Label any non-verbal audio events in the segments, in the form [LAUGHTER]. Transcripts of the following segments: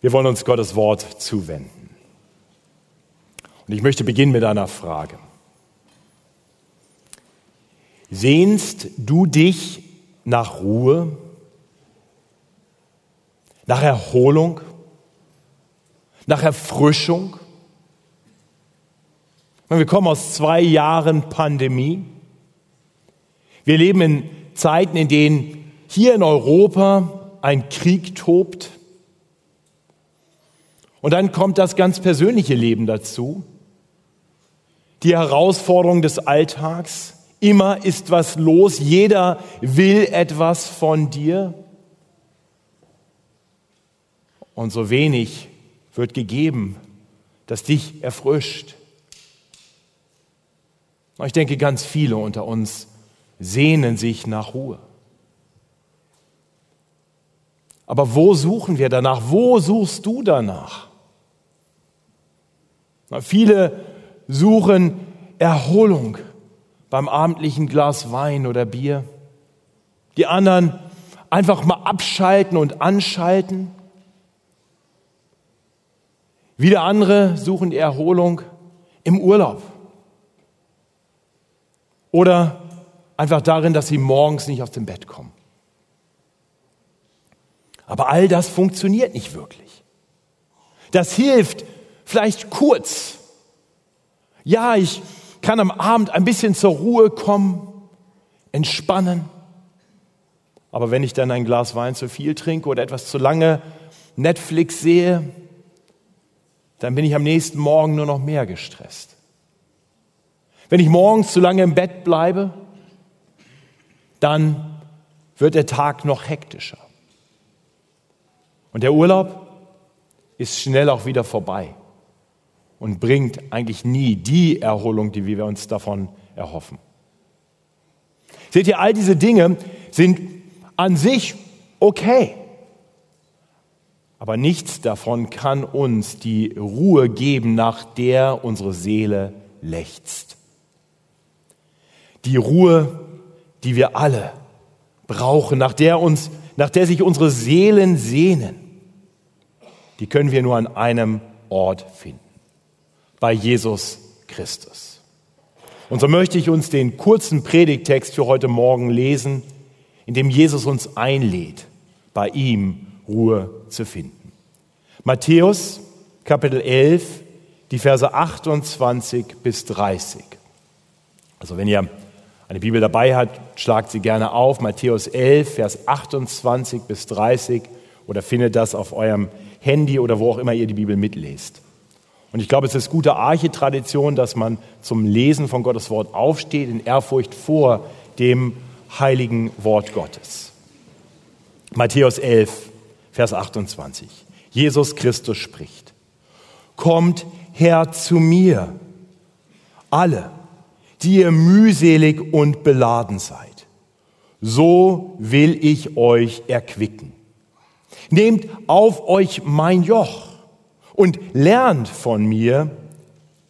Wir wollen uns Gottes Wort zuwenden. Und ich möchte beginnen mit einer Frage. Sehnst du dich nach Ruhe, nach Erholung, nach Erfrischung? Wir kommen aus zwei Jahren Pandemie. Wir leben in Zeiten, in denen hier in Europa ein Krieg tobt. Und dann kommt das ganz persönliche Leben dazu. Die Herausforderung des Alltags. Immer ist was los. Jeder will etwas von dir. Und so wenig wird gegeben, das dich erfrischt. Ich denke, ganz viele unter uns sehnen sich nach Ruhe. Aber wo suchen wir danach? Wo suchst du danach? Viele suchen Erholung beim abendlichen Glas Wein oder Bier. Die anderen einfach mal abschalten und anschalten. Wieder andere suchen die Erholung im Urlaub. Oder einfach darin, dass sie morgens nicht aus dem Bett kommen. Aber all das funktioniert nicht wirklich. Das hilft vielleicht kurz. Ja, ich kann am Abend ein bisschen zur Ruhe kommen, entspannen. Aber wenn ich dann ein Glas Wein zu viel trinke oder etwas zu lange Netflix sehe, dann bin ich am nächsten Morgen nur noch mehr gestresst. Wenn ich morgens zu lange im Bett bleibe, dann wird der Tag noch hektischer. Und der Urlaub ist schnell auch wieder vorbei und bringt eigentlich nie die Erholung, die wir uns davon erhoffen. Seht ihr, all diese Dinge sind an sich okay. Aber nichts davon kann uns die Ruhe geben, nach der unsere Seele lechzt. Die Ruhe, die wir alle brauchen, nach der uns, nach der sich unsere Seelen sehnen, die können wir nur an einem Ort finden. Bei Jesus Christus. Und so möchte ich uns den kurzen Predigtext für heute Morgen lesen, in dem Jesus uns einlädt, bei ihm Ruhe zu finden. Matthäus Kapitel 11, die Verse 28 bis 30. Also wenn ihr eine Bibel dabei hat, schlagt sie gerne auf. Matthäus 11, Vers 28 bis 30 oder findet das auf eurem Handy oder wo auch immer ihr die Bibel mitlest. Und ich glaube, es ist gute Archetradition, dass man zum Lesen von Gottes Wort aufsteht in Ehrfurcht vor dem heiligen Wort Gottes. Matthäus 11, Vers 28. Jesus Christus spricht. Kommt her zu mir, alle, die ihr mühselig und beladen seid. So will ich euch erquicken. Nehmt auf euch mein Joch und lernt von mir,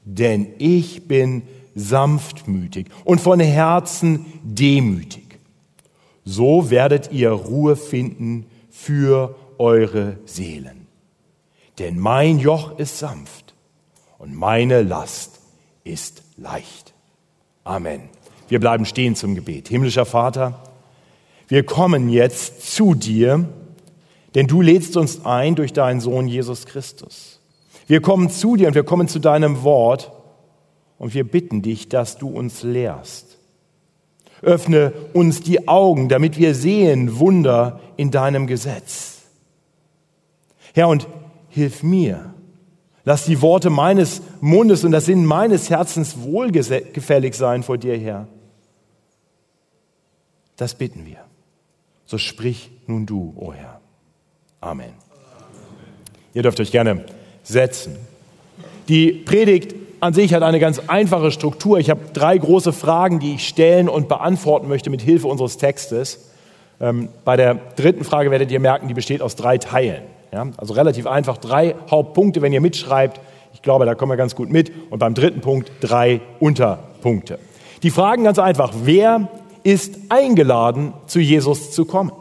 denn ich bin sanftmütig und von Herzen demütig. So werdet ihr Ruhe finden für eure Seelen. Denn mein Joch ist sanft und meine Last ist leicht. Amen. Wir bleiben stehen zum Gebet. Himmlischer Vater, wir kommen jetzt zu dir, denn du lädst uns ein durch deinen Sohn Jesus Christus. Wir kommen zu dir und wir kommen zu deinem Wort und wir bitten dich, dass du uns lehrst. Öffne uns die Augen, damit wir sehen Wunder in deinem Gesetz. Herr, und hilf mir, Lass die Worte meines Mundes und das Sinn meines Herzens wohlgefällig sein vor dir, Herr. Das bitten wir. So sprich nun du, o oh Herr. Amen. Ihr dürft euch gerne setzen. Die Predigt an sich hat eine ganz einfache Struktur. Ich habe drei große Fragen, die ich stellen und beantworten möchte mit Hilfe unseres Textes. Ähm, bei der dritten Frage werdet ihr merken, die besteht aus drei Teilen. Ja, also relativ einfach drei Hauptpunkte, wenn ihr mitschreibt. Ich glaube, da kommen wir ganz gut mit. Und beim dritten Punkt drei Unterpunkte. Die Fragen ganz einfach. Wer ist eingeladen, zu Jesus zu kommen?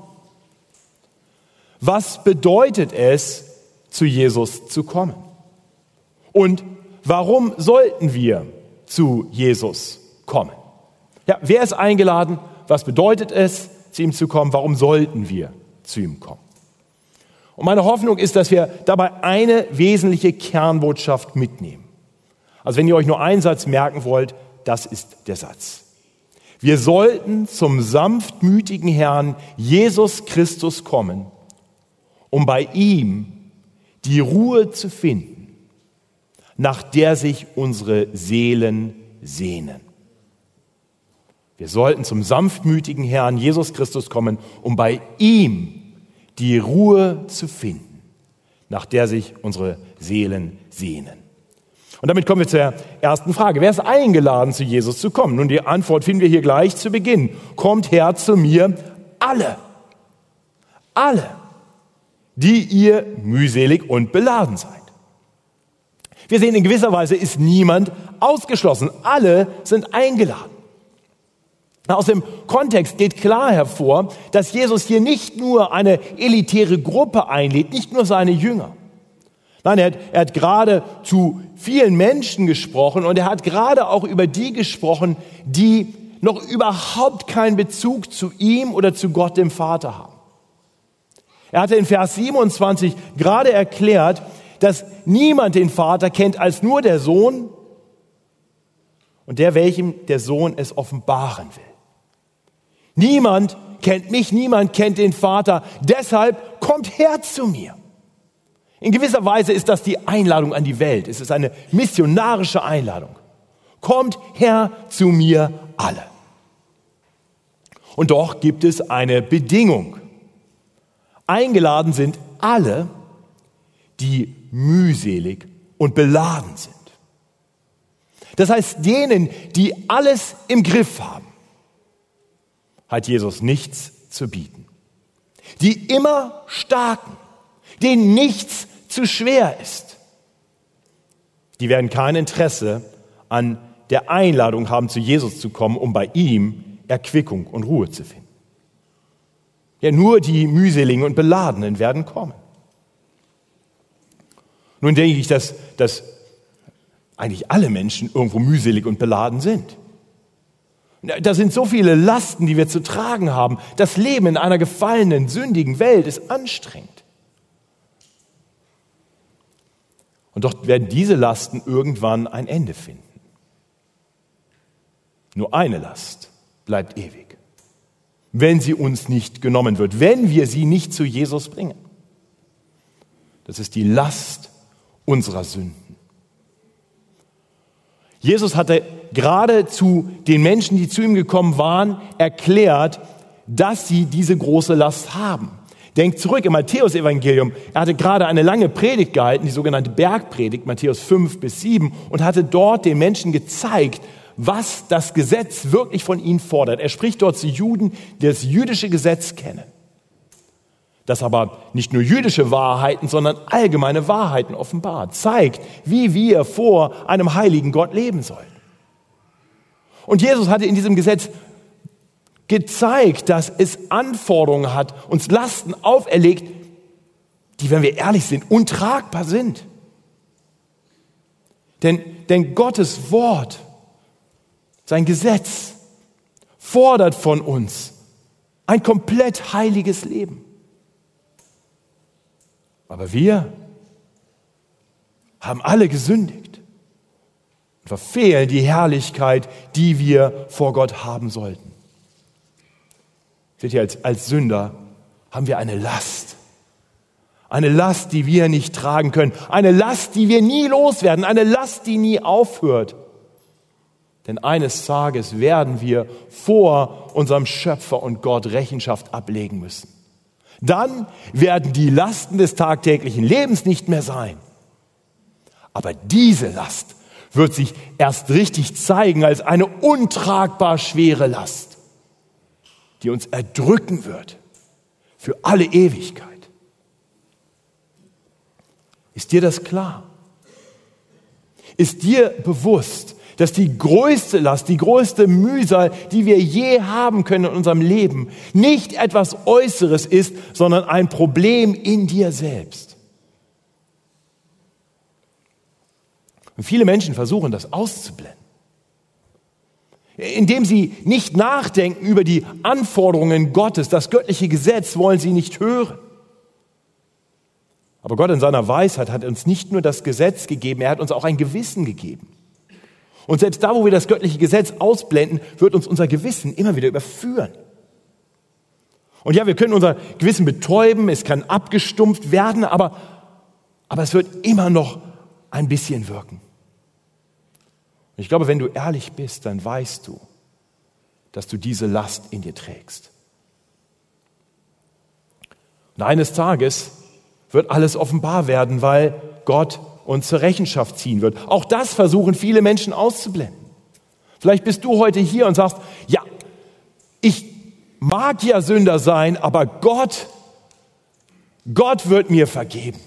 Was bedeutet es, zu Jesus zu kommen? Und warum sollten wir zu Jesus kommen? Ja, wer ist eingeladen? Was bedeutet es, zu ihm zu kommen? Warum sollten wir zu ihm kommen? Und meine Hoffnung ist, dass wir dabei eine wesentliche Kernbotschaft mitnehmen. Also wenn ihr euch nur einen Satz merken wollt, das ist der Satz. Wir sollten zum sanftmütigen Herrn Jesus Christus kommen, um bei ihm die Ruhe zu finden, nach der sich unsere Seelen sehnen. Wir sollten zum sanftmütigen Herrn Jesus Christus kommen, um bei ihm die Ruhe zu finden, nach der sich unsere Seelen sehnen. Und damit kommen wir zur ersten Frage. Wer ist eingeladen, zu Jesus zu kommen? Nun, die Antwort finden wir hier gleich zu Beginn. Kommt her zu mir, alle. Alle, die ihr mühselig und beladen seid. Wir sehen, in gewisser Weise ist niemand ausgeschlossen. Alle sind eingeladen. Aus dem Kontext geht klar hervor, dass Jesus hier nicht nur eine elitäre Gruppe einlädt, nicht nur seine Jünger. Nein, er hat, er hat gerade zu vielen Menschen gesprochen und er hat gerade auch über die gesprochen, die noch überhaupt keinen Bezug zu ihm oder zu Gott dem Vater haben. Er hatte in Vers 27 gerade erklärt, dass niemand den Vater kennt als nur der Sohn und der, welchem der Sohn es offenbaren will. Niemand kennt mich, niemand kennt den Vater, deshalb kommt her zu mir. In gewisser Weise ist das die Einladung an die Welt. Es ist eine missionarische Einladung. Kommt her zu mir alle. Und doch gibt es eine Bedingung. Eingeladen sind alle, die mühselig und beladen sind. Das heißt, denen, die alles im Griff haben, hat Jesus nichts zu bieten. Die immer starken, denen nichts zu schwer ist. Die werden kein Interesse an der Einladung haben, zu Jesus zu kommen, um bei ihm Erquickung und Ruhe zu finden. Ja, nur die mühseligen und Beladenen werden kommen. Nun denke ich, dass, dass eigentlich alle Menschen irgendwo mühselig und beladen sind. Da sind so viele Lasten, die wir zu tragen haben. Das Leben in einer gefallenen, sündigen Welt ist anstrengend. Und doch werden diese Lasten irgendwann ein Ende finden. Nur eine Last bleibt ewig, wenn sie uns nicht genommen wird, wenn wir sie nicht zu Jesus bringen. Das ist die Last unserer Sünden. Jesus hatte gerade zu den Menschen, die zu ihm gekommen waren, erklärt, dass sie diese große Last haben. Denkt zurück im Matthäus-Evangelium. Er hatte gerade eine lange Predigt gehalten, die sogenannte Bergpredigt, Matthäus 5 bis 7, und hatte dort den Menschen gezeigt, was das Gesetz wirklich von ihnen fordert. Er spricht dort zu Juden, die das jüdische Gesetz kennen. Das aber nicht nur jüdische Wahrheiten, sondern allgemeine Wahrheiten offenbart, zeigt, wie wir vor einem heiligen Gott leben sollen. Und Jesus hatte in diesem Gesetz gezeigt, dass es Anforderungen hat, uns Lasten auferlegt, die, wenn wir ehrlich sind, untragbar sind. Denn, denn Gottes Wort, sein Gesetz, fordert von uns ein komplett heiliges Leben. Aber wir haben alle gesündigt und verfehlen die Herrlichkeit, die wir vor Gott haben sollten. Seht ihr, als, als Sünder haben wir eine Last. Eine Last, die wir nicht tragen können. Eine Last, die wir nie loswerden. Eine Last, die nie aufhört. Denn eines Tages werden wir vor unserem Schöpfer und Gott Rechenschaft ablegen müssen. Dann werden die Lasten des tagtäglichen Lebens nicht mehr sein. Aber diese Last wird sich erst richtig zeigen als eine untragbar schwere Last die uns erdrücken wird für alle Ewigkeit. Ist dir das klar? Ist dir bewusst, dass die größte Last, die größte Mühsal, die wir je haben können in unserem Leben, nicht etwas Äußeres ist, sondern ein Problem in dir selbst. Und viele Menschen versuchen das auszublenden. Indem sie nicht nachdenken über die Anforderungen Gottes, das göttliche Gesetz wollen sie nicht hören. Aber Gott in seiner Weisheit hat uns nicht nur das Gesetz gegeben, er hat uns auch ein Gewissen gegeben. Und selbst da, wo wir das göttliche Gesetz ausblenden, wird uns unser Gewissen immer wieder überführen. Und ja, wir können unser Gewissen betäuben, es kann abgestumpft werden, aber, aber es wird immer noch ein bisschen wirken. Und ich glaube, wenn du ehrlich bist, dann weißt du, dass du diese Last in dir trägst. Und eines Tages wird alles offenbar werden, weil Gott uns zur Rechenschaft ziehen wird. Auch das versuchen viele Menschen auszublenden. Vielleicht bist du heute hier und sagst, ja, ich mag ja Sünder sein, aber Gott, Gott wird mir vergeben.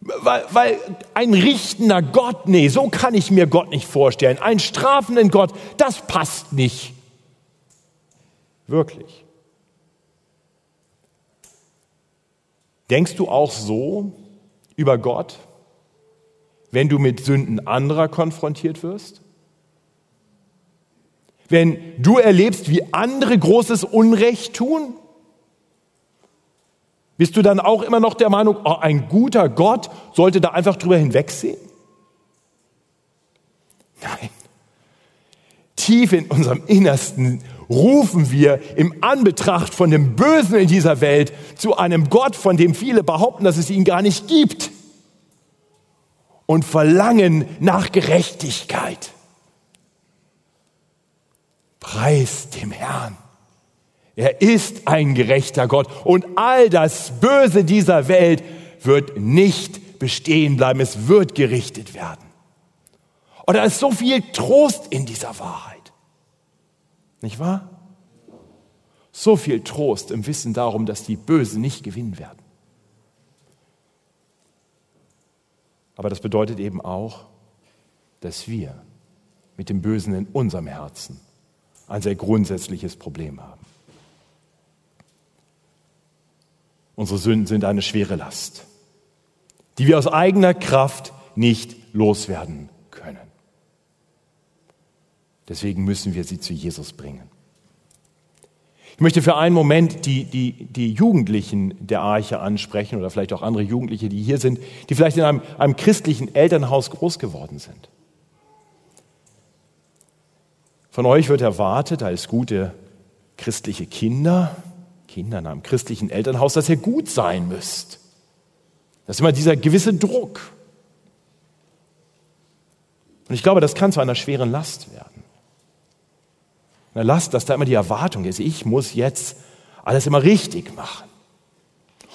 Weil, weil ein richtender Gott, nee, so kann ich mir Gott nicht vorstellen. Ein strafenden Gott, das passt nicht. Wirklich. Denkst du auch so über Gott, wenn du mit Sünden anderer konfrontiert wirst? Wenn du erlebst, wie andere großes Unrecht tun? Bist du dann auch immer noch der Meinung, oh, ein guter Gott sollte da einfach drüber hinwegsehen? Nein. Tief in unserem Innersten rufen wir im Anbetracht von dem Bösen in dieser Welt zu einem Gott, von dem viele behaupten, dass es ihn gar nicht gibt und verlangen nach Gerechtigkeit. Preis dem Herrn. Er ist ein gerechter Gott und all das Böse dieser Welt wird nicht bestehen bleiben, es wird gerichtet werden. Und da ist so viel Trost in dieser Wahrheit. Nicht wahr? So viel Trost im Wissen darum, dass die Bösen nicht gewinnen werden. Aber das bedeutet eben auch, dass wir mit dem Bösen in unserem Herzen ein sehr grundsätzliches Problem haben. Unsere Sünden sind eine schwere Last, die wir aus eigener Kraft nicht loswerden können. Deswegen müssen wir sie zu Jesus bringen. Ich möchte für einen Moment die, die, die Jugendlichen der Arche ansprechen oder vielleicht auch andere Jugendliche, die hier sind, die vielleicht in einem, einem christlichen Elternhaus groß geworden sind. Von euch wird erwartet, als gute christliche Kinder, Kinder in einem christlichen Elternhaus, dass ihr gut sein müsst. Das ist immer dieser gewisse Druck. Und ich glaube, das kann zu einer schweren Last werden. Eine Last, dass da immer die Erwartung ist, ich muss jetzt alles immer richtig machen.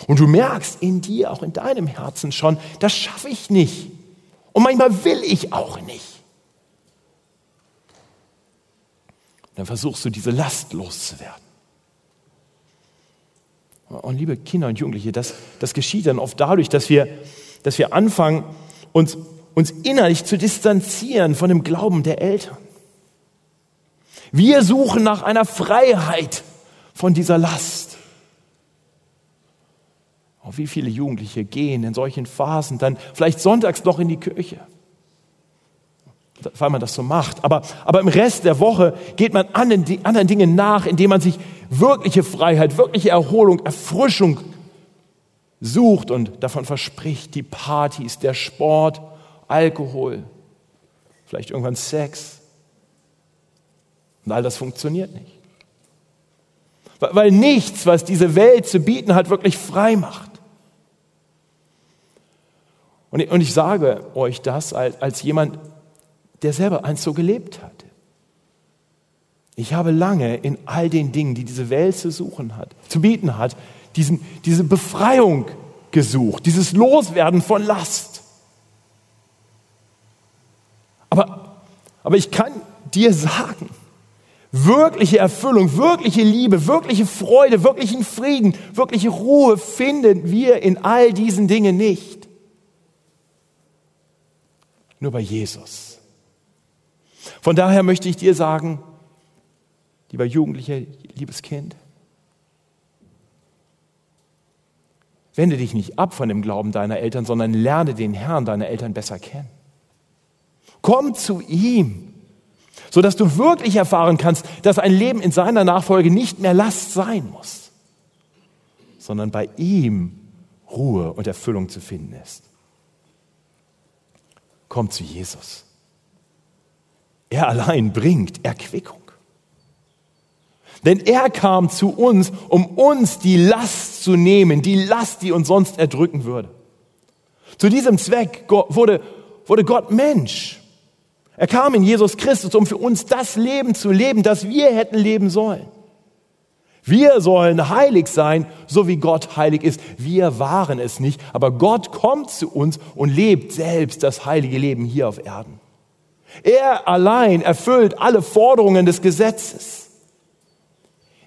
Und du merkst in dir, auch in deinem Herzen schon, das schaffe ich nicht. Und manchmal will ich auch nicht. Dann versuchst du diese Last loszuwerden. Und liebe Kinder und Jugendliche, das, das geschieht dann oft dadurch, dass wir, dass wir anfangen, uns, uns innerlich zu distanzieren von dem Glauben der Eltern. Wir suchen nach einer Freiheit von dieser Last. Oh, wie viele Jugendliche gehen in solchen Phasen dann vielleicht sonntags noch in die Kirche, weil man das so macht. Aber, aber im Rest der Woche geht man anderen, anderen Dingen nach, indem man sich wirkliche Freiheit, wirkliche Erholung, Erfrischung sucht und davon verspricht, die Partys, der Sport, Alkohol, vielleicht irgendwann Sex. Und all das funktioniert nicht. Weil nichts, was diese Welt zu bieten hat, wirklich frei macht. Und ich, sage euch das als, jemand, der selber einst so gelebt hat. Ich habe lange in all den Dingen, die diese Welt zu suchen hat, zu bieten hat, diesen, diese Befreiung gesucht, dieses Loswerden von Last. Aber, aber ich kann dir sagen, Wirkliche Erfüllung, wirkliche Liebe, wirkliche Freude, wirklichen Frieden, wirkliche Ruhe finden wir in all diesen Dingen nicht. Nur bei Jesus. Von daher möchte ich dir sagen, lieber Jugendlicher, liebes Kind, wende dich nicht ab von dem Glauben deiner Eltern, sondern lerne den Herrn deiner Eltern besser kennen. Komm zu ihm, sodass du wirklich erfahren kannst, dass ein Leben in seiner Nachfolge nicht mehr Last sein muss, sondern bei ihm Ruhe und Erfüllung zu finden ist. Komm zu Jesus. Er allein bringt Erquickung. Denn er kam zu uns, um uns die Last zu nehmen, die Last, die uns sonst erdrücken würde. Zu diesem Zweck wurde, wurde Gott Mensch. Er kam in Jesus Christus, um für uns das Leben zu leben, das wir hätten leben sollen. Wir sollen heilig sein, so wie Gott heilig ist. Wir waren es nicht, aber Gott kommt zu uns und lebt selbst das heilige Leben hier auf Erden. Er allein erfüllt alle Forderungen des Gesetzes.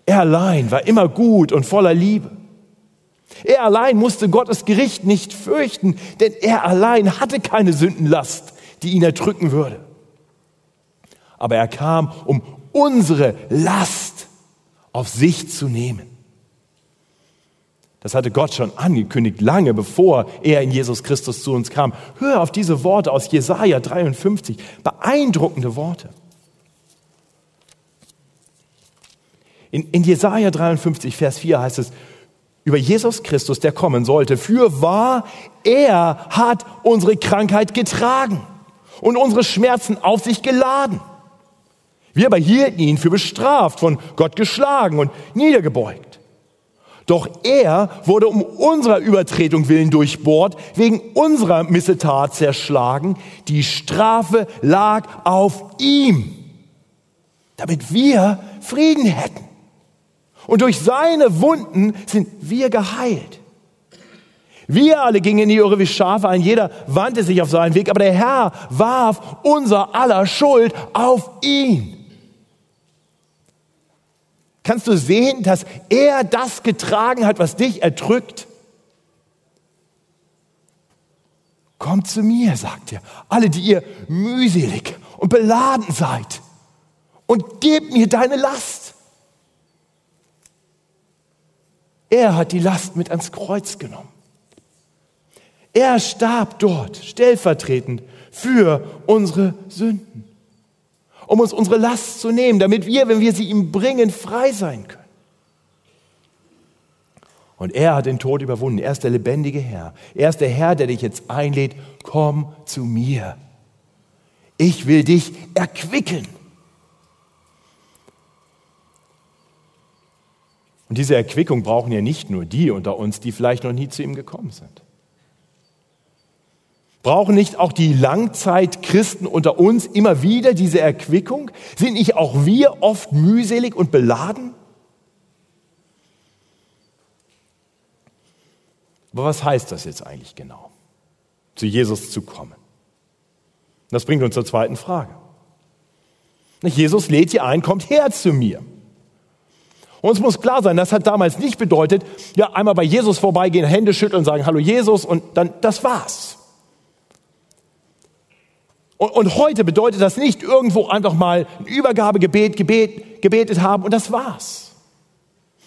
Er allein war immer gut und voller Liebe. Er allein musste Gottes Gericht nicht fürchten, denn er allein hatte keine Sündenlast, die ihn erdrücken würde. Aber er kam, um unsere Last auf sich zu nehmen. Das hatte Gott schon angekündigt, lange bevor er in Jesus Christus zu uns kam. Hör auf diese Worte aus Jesaja 53. Beeindruckende Worte. In, in Jesaja 53, Vers 4 heißt es, über Jesus Christus, der kommen sollte. Für wahr, er hat unsere Krankheit getragen und unsere Schmerzen auf sich geladen. Wir aber hielten ihn für bestraft, von Gott geschlagen und niedergebeugt. Doch er wurde um unserer Übertretung willen durchbohrt, wegen unserer Missetat zerschlagen. Die Strafe lag auf ihm, damit wir Frieden hätten. Und durch seine Wunden sind wir geheilt. Wir alle gingen in die Irre wie Schafe ein, jeder wandte sich auf seinen Weg, aber der Herr warf unser aller Schuld auf ihn. Kannst du sehen, dass er das getragen hat, was dich erdrückt? Kommt zu mir, sagt er, alle, die ihr mühselig und beladen seid, und gebt mir deine Last. Er hat die Last mit ans Kreuz genommen. Er starb dort stellvertretend für unsere Sünden um uns unsere Last zu nehmen, damit wir, wenn wir sie ihm bringen, frei sein können. Und er hat den Tod überwunden. Er ist der lebendige Herr. Er ist der Herr, der dich jetzt einlädt, komm zu mir. Ich will dich erquicken. Und diese Erquickung brauchen ja nicht nur die unter uns, die vielleicht noch nie zu ihm gekommen sind. Brauchen nicht auch die Langzeitchristen unter uns immer wieder diese Erquickung? Sind nicht auch wir oft mühselig und beladen? Aber was heißt das jetzt eigentlich genau, zu Jesus zu kommen? Das bringt uns zur zweiten Frage. Jesus lädt hier ein, kommt her zu mir. Uns muss klar sein, das hat damals nicht bedeutet, ja, einmal bei Jesus vorbeigehen, Hände schütteln, sagen, hallo Jesus und dann, das war's. Und, und heute bedeutet das nicht irgendwo einfach mal ein Übergabegebet gebet, gebetet haben und das war's.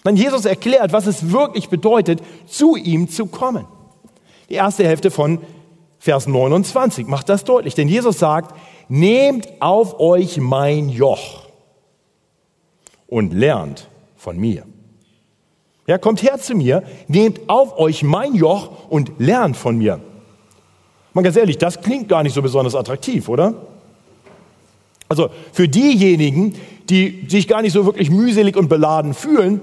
Nein, Jesus erklärt, was es wirklich bedeutet, zu ihm zu kommen. Die erste Hälfte von Vers 29 macht das deutlich, denn Jesus sagt, nehmt auf euch mein Joch und lernt von mir. Ja, kommt her zu mir, nehmt auf euch mein Joch und lernt von mir. Mal ganz ehrlich, das klingt gar nicht so besonders attraktiv, oder? Also für diejenigen, die sich gar nicht so wirklich mühselig und beladen fühlen,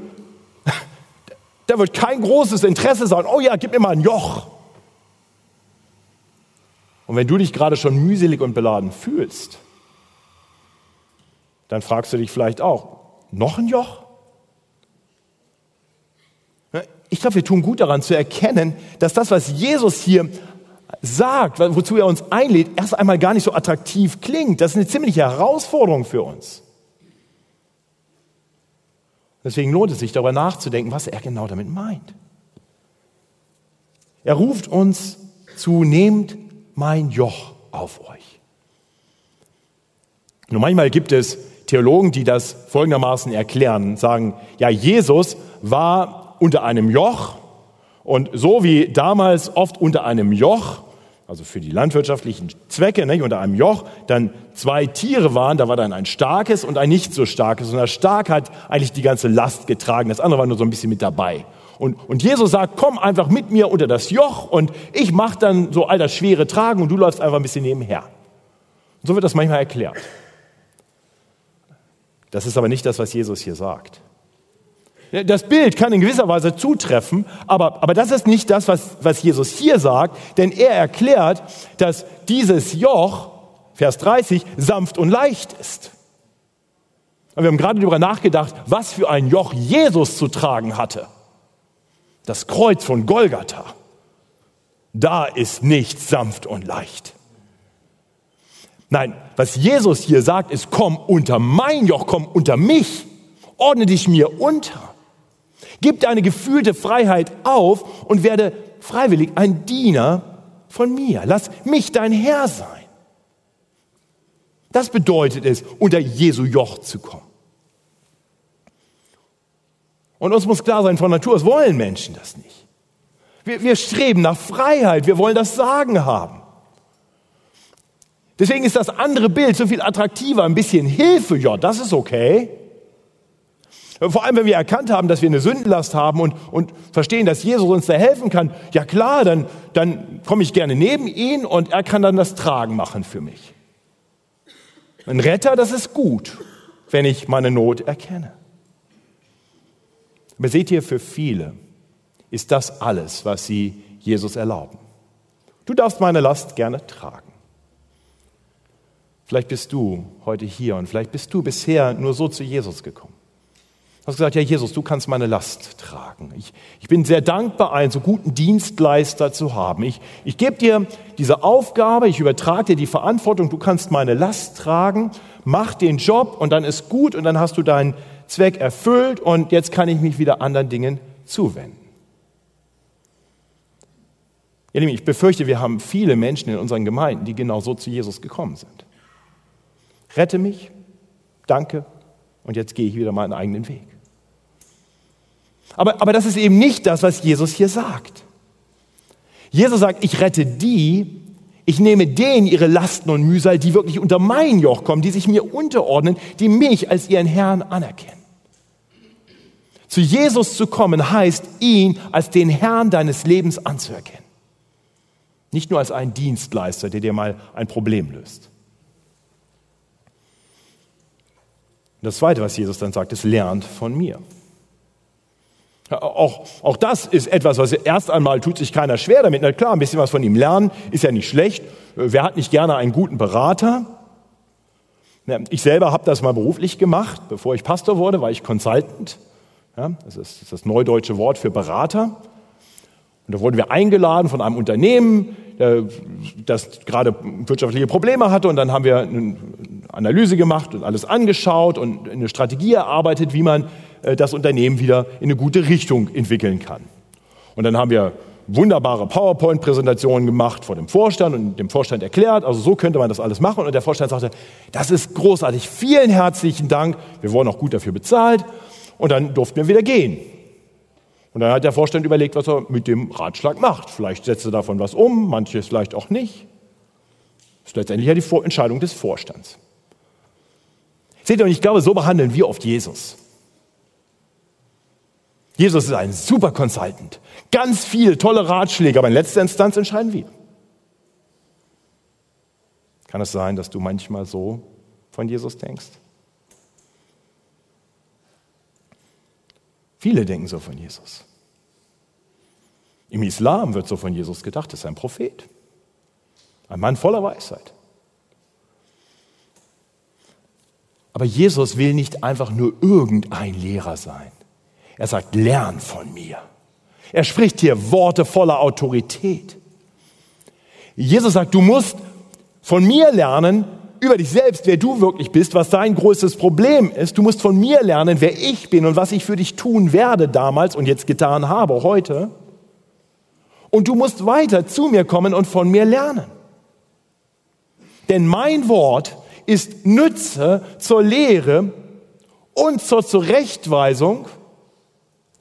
[LAUGHS] da wird kein großes Interesse sein, oh ja, gib mir mal ein Joch. Und wenn du dich gerade schon mühselig und beladen fühlst, dann fragst du dich vielleicht auch, noch ein Joch? Ich glaube, wir tun gut daran zu erkennen, dass das, was Jesus hier sagt, wozu er uns einlädt, erst einmal gar nicht so attraktiv klingt. Das ist eine ziemliche Herausforderung für uns. Deswegen lohnt es sich, darüber nachzudenken, was er genau damit meint. Er ruft uns zu, nehmt mein Joch auf euch. Nur manchmal gibt es Theologen, die das folgendermaßen erklären, sagen, ja, Jesus war unter einem Joch und so wie damals oft unter einem Joch also für die landwirtschaftlichen Zwecke, nicht, unter einem Joch, dann zwei Tiere waren, da war dann ein starkes und ein nicht so starkes. Und das Stark hat eigentlich die ganze Last getragen, das andere war nur so ein bisschen mit dabei. Und, und Jesus sagt, komm einfach mit mir unter das Joch und ich mache dann so all das schwere Tragen und du läufst einfach ein bisschen nebenher. Und so wird das manchmal erklärt. Das ist aber nicht das, was Jesus hier sagt. Das Bild kann in gewisser Weise zutreffen, aber, aber das ist nicht das, was, was Jesus hier sagt, denn er erklärt, dass dieses Joch, Vers 30, sanft und leicht ist. Und wir haben gerade darüber nachgedacht, was für ein Joch Jesus zu tragen hatte. Das Kreuz von Golgatha. Da ist nichts sanft und leicht. Nein, was Jesus hier sagt, ist, komm unter mein Joch, komm unter mich, ordne dich mir unter. Gib deine gefühlte Freiheit auf und werde freiwillig ein Diener von mir. Lass mich dein Herr sein. Das bedeutet es, unter Jesu Joch zu kommen. Und uns muss klar sein, von Natur aus wollen Menschen das nicht. Wir, wir streben nach Freiheit, wir wollen das Sagen haben. Deswegen ist das andere Bild so viel attraktiver, ein bisschen Hilfe, ja, das ist okay. Vor allem, wenn wir erkannt haben, dass wir eine Sündenlast haben und, und verstehen, dass Jesus uns da helfen kann, ja klar, dann, dann komme ich gerne neben ihn und er kann dann das Tragen machen für mich. Ein Retter, das ist gut, wenn ich meine Not erkenne. Aber seht ihr, für viele ist das alles, was sie Jesus erlauben. Du darfst meine Last gerne tragen. Vielleicht bist du heute hier und vielleicht bist du bisher nur so zu Jesus gekommen. Hast gesagt, ja Jesus, du kannst meine Last tragen. Ich, ich bin sehr dankbar, einen so guten Dienstleister zu haben. Ich, ich gebe dir diese Aufgabe, ich übertrage dir die Verantwortung, du kannst meine Last tragen, mach den Job und dann ist gut und dann hast du deinen Zweck erfüllt und jetzt kann ich mich wieder anderen Dingen zuwenden. Ja, ich befürchte, wir haben viele Menschen in unseren Gemeinden, die genau so zu Jesus gekommen sind. Rette mich, danke, und jetzt gehe ich wieder meinen eigenen Weg. Aber, aber das ist eben nicht das, was Jesus hier sagt. Jesus sagt, ich rette die, ich nehme denen ihre Lasten und Mühsal, die wirklich unter mein Joch kommen, die sich mir unterordnen, die mich als ihren Herrn anerkennen. Zu Jesus zu kommen heißt, ihn als den Herrn deines Lebens anzuerkennen. Nicht nur als einen Dienstleister, der dir mal ein Problem löst. das Zweite, was Jesus dann sagt, ist, lernt von mir. Auch, auch das ist etwas, was erst einmal tut sich keiner schwer damit. Na klar, ein bisschen was von ihm lernen ist ja nicht schlecht. Wer hat nicht gerne einen guten Berater? Ich selber habe das mal beruflich gemacht. Bevor ich Pastor wurde, war ich Consultant. Ja, das ist das neudeutsche Wort für Berater. Und da wurden wir eingeladen von einem Unternehmen, äh, das gerade wirtschaftliche Probleme hatte. Und dann haben wir eine Analyse gemacht und alles angeschaut und eine Strategie erarbeitet, wie man äh, das Unternehmen wieder in eine gute Richtung entwickeln kann. Und dann haben wir wunderbare PowerPoint-Präsentationen gemacht vor dem Vorstand und dem Vorstand erklärt, also so könnte man das alles machen. Und der Vorstand sagte, das ist großartig, vielen herzlichen Dank, wir wurden auch gut dafür bezahlt. Und dann durften wir wieder gehen. Und dann hat der Vorstand überlegt, was er mit dem Ratschlag macht. Vielleicht setzt er davon was um, manches vielleicht auch nicht. Das ist letztendlich ja die Entscheidung des Vorstands. Seht ihr, und ich glaube, so behandeln wir oft Jesus. Jesus ist ein super Consultant. Ganz viele tolle Ratschläge, aber in letzter Instanz entscheiden wir. Kann es sein, dass du manchmal so von Jesus denkst? Viele denken so von Jesus. Im Islam wird so von Jesus gedacht, er ist ein Prophet, ein Mann voller Weisheit. Aber Jesus will nicht einfach nur irgendein Lehrer sein. Er sagt, lern von mir. Er spricht hier Worte voller Autorität. Jesus sagt, du musst von mir lernen, über dich selbst, wer du wirklich bist, was dein größtes Problem ist. Du musst von mir lernen, wer ich bin und was ich für dich tun werde damals und jetzt getan habe, heute. Und du musst weiter zu mir kommen und von mir lernen. Denn mein Wort ist Nütze zur Lehre und zur Zurechtweisung,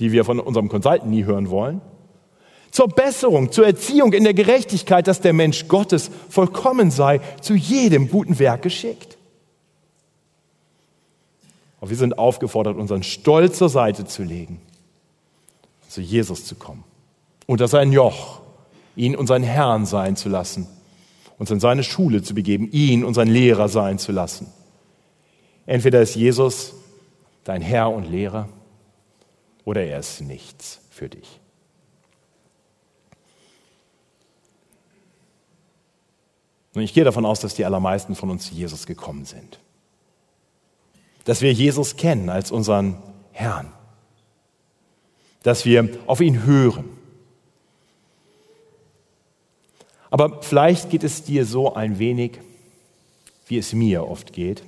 die wir von unserem Consultant nie hören wollen, zur Besserung, zur Erziehung in der Gerechtigkeit, dass der Mensch Gottes vollkommen sei, zu jedem guten Werk geschickt. Und wir sind aufgefordert, unseren Stolz zur Seite zu legen, zu Jesus zu kommen, unter sein Joch, ihn unseren Herrn sein zu lassen, uns in seine Schule zu begeben, ihn unseren Lehrer sein zu lassen. Entweder ist Jesus dein Herr und Lehrer oder er ist nichts für dich. Und ich gehe davon aus, dass die allermeisten von uns zu Jesus gekommen sind. Dass wir Jesus kennen als unseren Herrn. Dass wir auf ihn hören. Aber vielleicht geht es dir so ein wenig, wie es mir oft geht.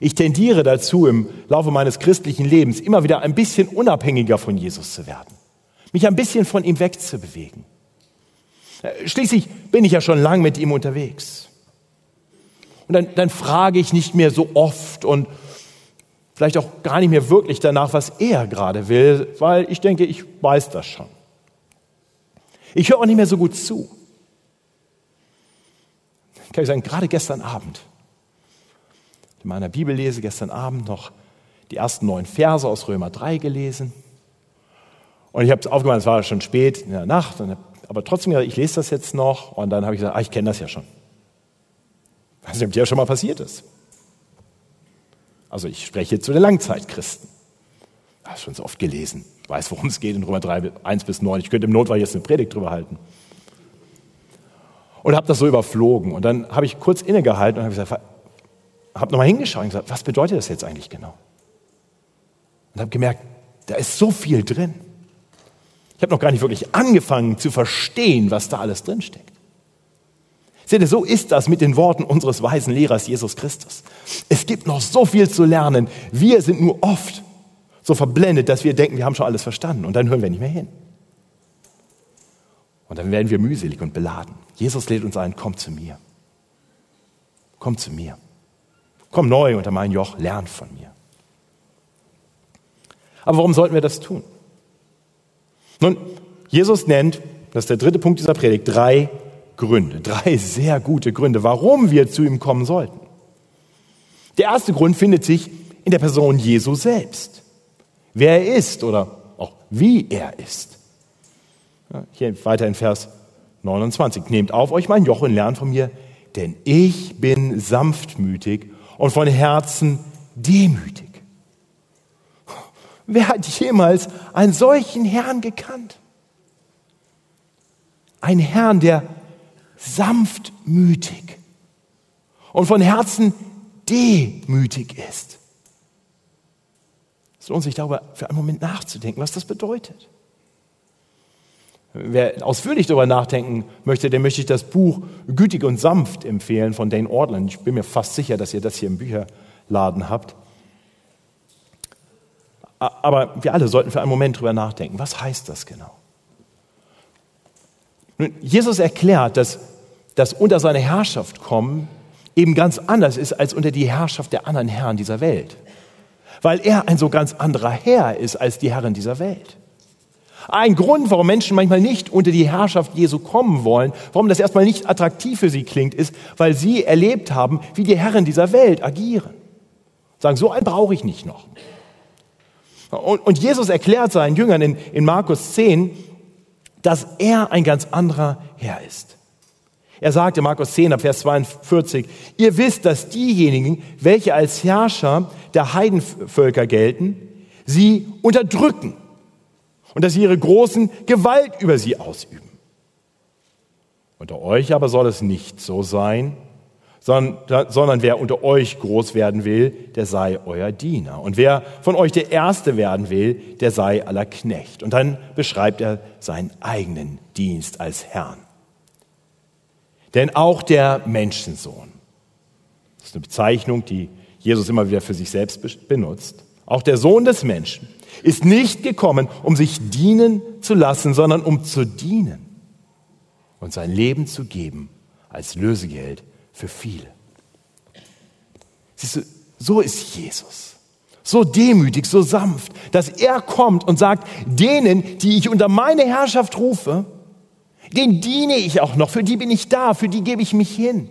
Ich tendiere dazu, im Laufe meines christlichen Lebens immer wieder ein bisschen unabhängiger von Jesus zu werden, mich ein bisschen von ihm wegzubewegen. Schließlich bin ich ja schon lang mit ihm unterwegs. Und dann, dann frage ich nicht mehr so oft und vielleicht auch gar nicht mehr wirklich danach, was er gerade will, weil ich denke, ich weiß das schon. Ich höre auch nicht mehr so gut zu. Kann ich sagen, gerade gestern Abend, in meiner Bibel lese, gestern Abend noch die ersten neun Verse aus Römer 3 gelesen. Und ich habe es aufgemacht, es war schon spät in der Nacht, aber trotzdem, ich lese das jetzt noch. Und dann habe ich gesagt, ah, ich kenne das ja schon. ob dir ja schon mal passiert ist. Also ich spreche zu den Langzeitchristen. Ich habe schon so oft gelesen. Ich weiß, worum es geht in Römer 3, 1 bis 9. Ich könnte im Notfall jetzt eine Predigt drüber halten. Und habe das so überflogen. Und dann habe ich kurz innegehalten und habe gesagt, habe nochmal hingeschaut und gesagt, was bedeutet das jetzt eigentlich genau? Und habe gemerkt, da ist so viel drin. Ich habe noch gar nicht wirklich angefangen zu verstehen, was da alles drinsteckt. Seht ihr, so ist das mit den Worten unseres weisen Lehrers Jesus Christus. Es gibt noch so viel zu lernen. Wir sind nur oft so verblendet, dass wir denken, wir haben schon alles verstanden und dann hören wir nicht mehr hin. Und dann werden wir mühselig und beladen. Jesus lädt uns ein, komm zu mir. Komm zu mir. Komm neu unter mein Joch, lern von mir. Aber warum sollten wir das tun? Nun, Jesus nennt, das ist der dritte Punkt dieser Predigt, drei Gründe, drei sehr gute Gründe, warum wir zu ihm kommen sollten. Der erste Grund findet sich in der Person Jesu selbst. Wer er ist oder auch wie er ist. Hier weiter in Vers 29. Nehmt auf euch mein Joch und lernt von mir, denn ich bin sanftmütig und von Herzen demütig. Wer hat jemals einen solchen Herrn gekannt? Ein Herrn, der sanftmütig und von Herzen demütig ist. Es lohnt sich darüber für einen Moment nachzudenken, was das bedeutet. Wer ausführlich darüber nachdenken möchte, der möchte ich das Buch Gütig und Sanft empfehlen von Dane Ortland. Ich bin mir fast sicher, dass ihr das hier im Bücherladen habt. Aber wir alle sollten für einen Moment darüber nachdenken. Was heißt das genau? Nun, Jesus erklärt, dass das unter seine Herrschaft kommen eben ganz anders ist als unter die Herrschaft der anderen Herren dieser Welt. Weil er ein so ganz anderer Herr ist als die Herren dieser Welt. Ein Grund, warum Menschen manchmal nicht unter die Herrschaft Jesu kommen wollen, warum das erstmal nicht attraktiv für sie klingt, ist, weil sie erlebt haben, wie die Herren dieser Welt agieren. Sagen, so einen brauche ich nicht noch. Und, und Jesus erklärt seinen Jüngern in, in Markus 10, dass er ein ganz anderer Herr ist. Er sagt in Markus 10, ab Vers 42, ihr wisst, dass diejenigen, welche als Herrscher der Heidenvölker gelten, sie unterdrücken und dass sie ihre großen Gewalt über sie ausüben. Unter euch aber soll es nicht so sein, sondern wer unter euch groß werden will, der sei euer Diener. Und wer von euch der Erste werden will, der sei aller Knecht. Und dann beschreibt er seinen eigenen Dienst als Herrn. Denn auch der Menschensohn, das ist eine Bezeichnung, die Jesus immer wieder für sich selbst benutzt, auch der Sohn des Menschen ist nicht gekommen, um sich dienen zu lassen, sondern um zu dienen und sein Leben zu geben als Lösegeld für viele. Siehst du, so ist Jesus. so demütig, so sanft, dass er kommt und sagt, denen, die ich unter meine Herrschaft rufe, den diene ich auch noch, für die bin ich da, für die gebe ich mich hin.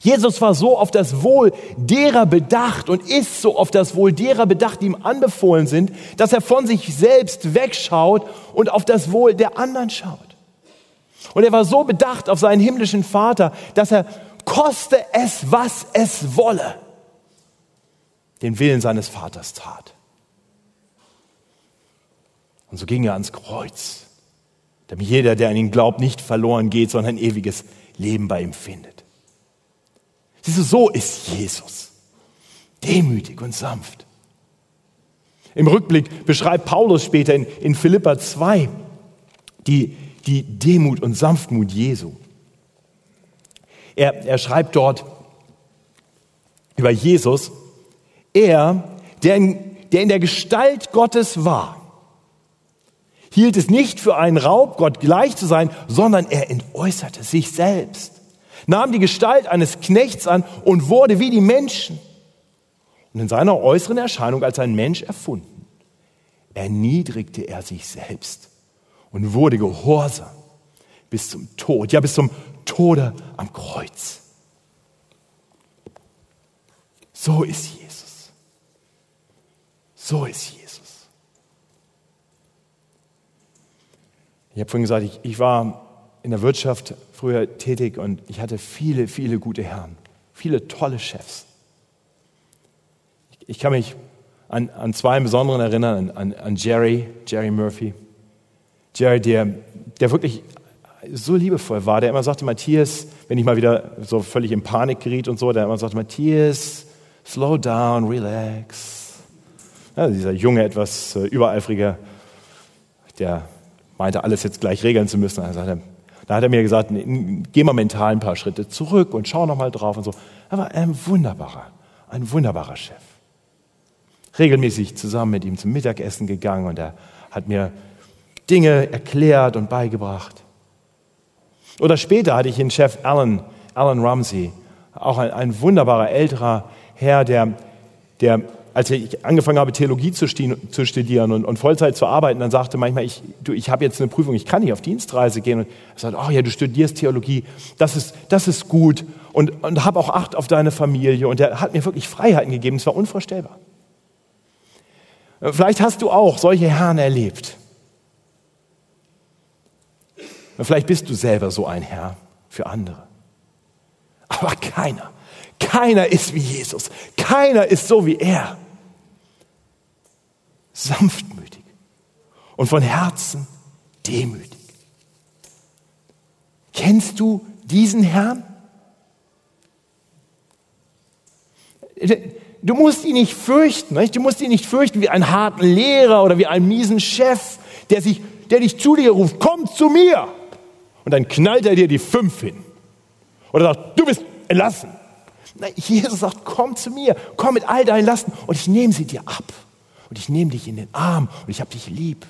Jesus war so auf das Wohl derer bedacht und ist so auf das Wohl derer bedacht, die ihm anbefohlen sind, dass er von sich selbst wegschaut und auf das Wohl der anderen schaut. Und er war so bedacht auf seinen himmlischen Vater, dass er, koste es, was es wolle, den Willen seines Vaters tat. Und so ging er ans Kreuz, damit jeder, der an ihn glaubt, nicht verloren geht, sondern ein ewiges Leben bei ihm findet. Siehst du, so ist Jesus. Demütig und sanft. Im Rückblick beschreibt Paulus später in, in Philippa 2 die, die Demut und Sanftmut Jesu. Er, er schreibt dort über Jesus, er, der in, der in der Gestalt Gottes war, hielt es nicht für einen Raub, Gott gleich zu sein, sondern er entäußerte sich selbst, nahm die Gestalt eines Knechts an und wurde wie die Menschen. Und in seiner äußeren Erscheinung als ein Mensch erfunden, erniedrigte er sich selbst und wurde gehorsam bis zum Tod, ja bis zum Tode am Kreuz. So ist Jesus. So ist Jesus. Ich habe vorhin gesagt, ich, ich war in der Wirtschaft früher tätig und ich hatte viele, viele gute Herren, viele tolle Chefs. Ich, kann mich an, an zwei Besonderen erinnern, an, an Jerry, Jerry Murphy. Jerry, der, der wirklich so liebevoll war, der immer sagte, Matthias, wenn ich mal wieder so völlig in Panik geriet und so, der immer sagte, Matthias, slow down, relax. Ja, dieser junge, etwas äh, übereifrige, der meinte, alles jetzt gleich regeln zu müssen. Also sagte, da hat er mir gesagt, geh mal mental ein paar Schritte zurück und schau noch mal drauf und so. Er war ein wunderbarer, ein wunderbarer Chef. Regelmäßig zusammen mit ihm zum Mittagessen gegangen und er hat mir Dinge erklärt und beigebracht. Oder später hatte ich den Chef Alan, Alan Ramsey, auch ein, ein wunderbarer älterer Herr, der, der, als ich angefangen habe, Theologie zu, studieren und, und, Vollzeit zu arbeiten, dann sagte manchmal, ich, ich habe jetzt eine Prüfung, ich kann nicht auf Dienstreise gehen. Und er sagte, oh ja, du studierst Theologie, das ist, das ist gut und, und hab auch Acht auf deine Familie. Und er hat mir wirklich Freiheiten gegeben, es war unvorstellbar. Vielleicht hast du auch solche Herren erlebt. Und vielleicht bist du selber so ein Herr für andere. Aber keiner, keiner ist wie Jesus. Keiner ist so wie er. Sanftmütig und von Herzen demütig. Kennst du diesen Herrn? Du musst ihn nicht fürchten. Nicht? Du musst ihn nicht fürchten wie einen harten Lehrer oder wie einen miesen Chef, der, sich, der dich zu dir ruft, komm zu mir und dann knallt er dir die fünf hin. Oder sagt, du bist entlassen. Nein, Jesus sagt, komm zu mir, komm mit all deinen Lasten und ich nehme sie dir ab. Und ich nehme dich in den Arm und ich habe dich lieb.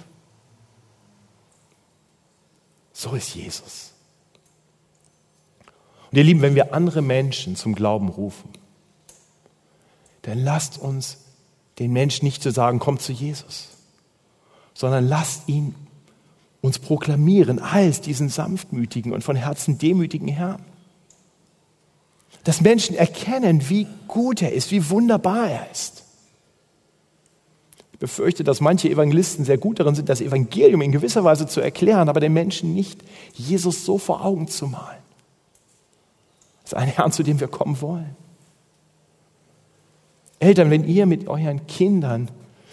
So ist Jesus. Und ihr Lieben, wenn wir andere Menschen zum Glauben rufen, dann lasst uns den Menschen nicht zu sagen, komm zu Jesus, sondern lasst ihn uns proklamieren als diesen sanftmütigen und von Herzen demütigen Herrn. Dass Menschen erkennen, wie gut er ist, wie wunderbar er ist. Befürchte, dass manche Evangelisten sehr gut darin sind, das Evangelium in gewisser Weise zu erklären, aber den Menschen nicht Jesus so vor Augen zu malen. Das ist ein Herr, zu dem wir kommen wollen. Eltern, wenn ihr mit euren Kindern